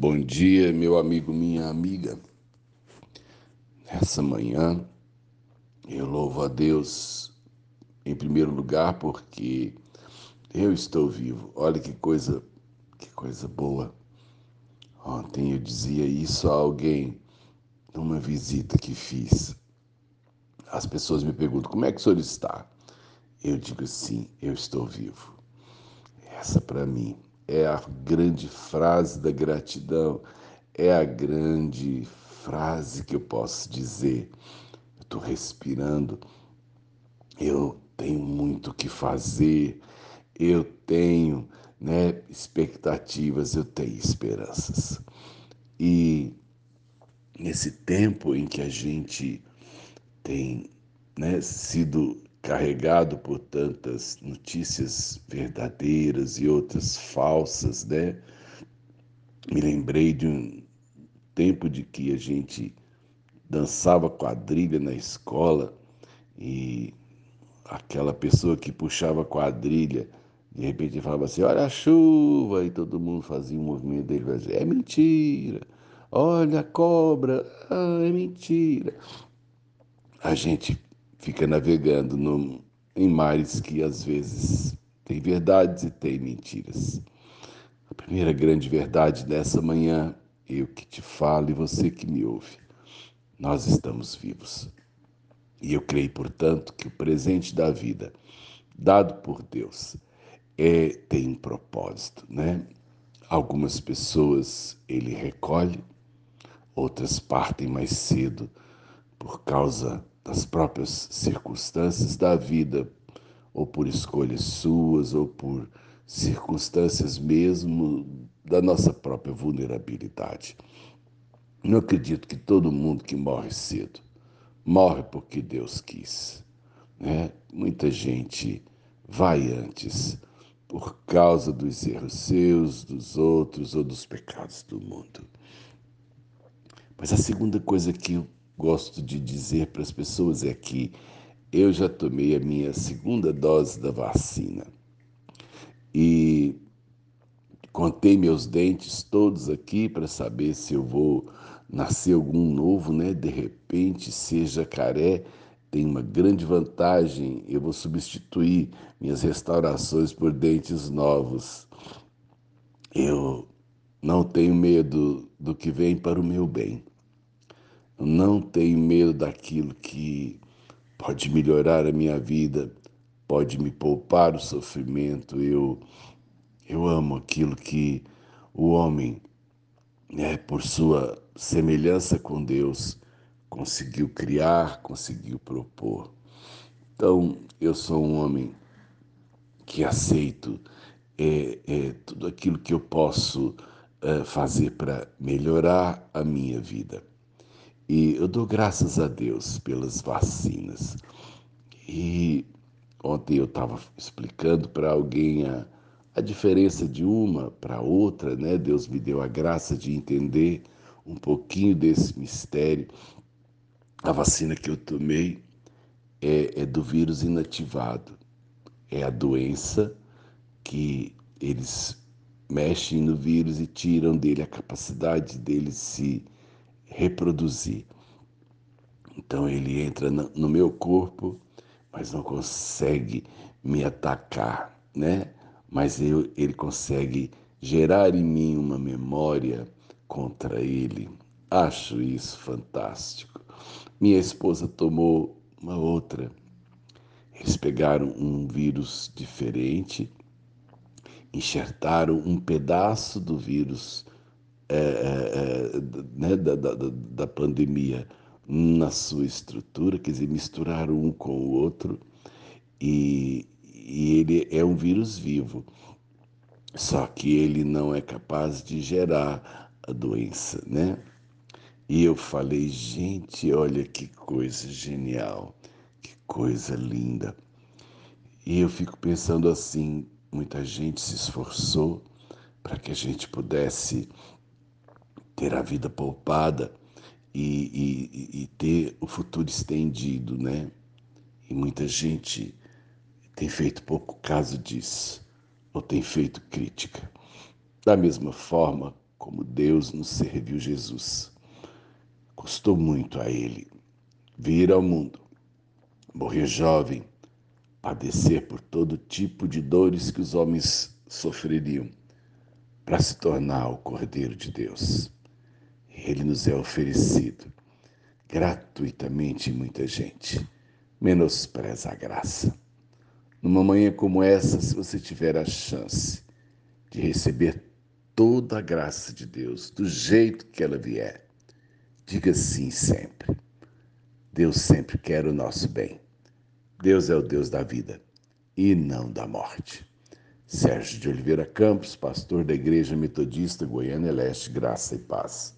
Bom dia, meu amigo, minha amiga. Nessa manhã, eu louvo a Deus em primeiro lugar porque eu estou vivo. Olha que coisa, que coisa boa. Ontem eu dizia isso a alguém numa visita que fiz. As pessoas me perguntam: "Como é que o senhor está?" Eu digo assim: "Eu estou vivo." Essa para mim é a grande frase da gratidão, é a grande frase que eu posso dizer. Eu estou respirando, eu tenho muito o que fazer, eu tenho né, expectativas, eu tenho esperanças. E nesse tempo em que a gente tem né, sido carregado por tantas notícias verdadeiras e outras falsas, né? Me lembrei de um tempo de que a gente dançava quadrilha na escola e aquela pessoa que puxava quadrilha de repente falava assim: Olha a chuva, e todo mundo fazia um movimento dele, fazia, é mentira, olha a cobra, ah, é mentira. A gente fica navegando no, em mares que às vezes tem verdades e tem mentiras. A primeira grande verdade dessa manhã, eu que te falo e você que me ouve, nós estamos vivos. E eu creio, portanto, que o presente da vida, dado por Deus, é, tem um propósito, né? Algumas pessoas ele recolhe, outras partem mais cedo por causa das próprias circunstâncias da vida, ou por escolhas suas, ou por circunstâncias mesmo da nossa própria vulnerabilidade. Não acredito que todo mundo que morre cedo morre porque Deus quis. Né? Muita gente vai antes por causa dos erros seus, dos outros ou dos pecados do mundo. Mas a segunda coisa que eu gosto de dizer para as pessoas é que eu já tomei a minha segunda dose da vacina e contei meus dentes todos aqui para saber se eu vou nascer algum novo, né? De repente, ser jacaré tem uma grande vantagem, eu vou substituir minhas restaurações por dentes novos. Eu não tenho medo do que vem para o meu bem não tenho medo daquilo que pode melhorar a minha vida, pode me poupar o sofrimento. Eu, eu amo aquilo que o homem, né, por sua semelhança com Deus, conseguiu criar, conseguiu propor. Então, eu sou um homem que aceito é, é, tudo aquilo que eu posso é, fazer para melhorar a minha vida. E eu dou graças a Deus pelas vacinas. E ontem eu estava explicando para alguém a, a diferença de uma para outra, né? Deus me deu a graça de entender um pouquinho desse mistério. A vacina que eu tomei é, é do vírus inativado. É a doença que eles mexem no vírus e tiram dele a capacidade dele se reproduzir. Então ele entra no meu corpo, mas não consegue me atacar, né? Mas eu, ele consegue gerar em mim uma memória contra ele. Acho isso fantástico. Minha esposa tomou uma outra. Eles pegaram um vírus diferente, enxertaram um pedaço do vírus é, é, é, né, da, da, da pandemia na sua estrutura, quer dizer, misturaram um com o outro, e, e ele é um vírus vivo, só que ele não é capaz de gerar a doença, né? E eu falei, gente, olha que coisa genial, que coisa linda. E eu fico pensando assim, muita gente se esforçou para que a gente pudesse ter a vida poupada e, e, e ter o futuro estendido, né? E muita gente tem feito pouco caso disso, ou tem feito crítica. Da mesma forma, como Deus nos serviu Jesus. Custou muito a ele vir ao mundo, morrer jovem, padecer por todo tipo de dores que os homens sofreriam, para se tornar o Cordeiro de Deus. Ele nos é oferecido gratuitamente muita gente menospreza a graça. Numa manhã como essa, se você tiver a chance de receber toda a graça de Deus, do jeito que ela vier, diga sim sempre. Deus sempre quer o nosso bem. Deus é o Deus da vida e não da morte. Sérgio de Oliveira Campos, pastor da Igreja Metodista Goiânia Leste, graça e paz.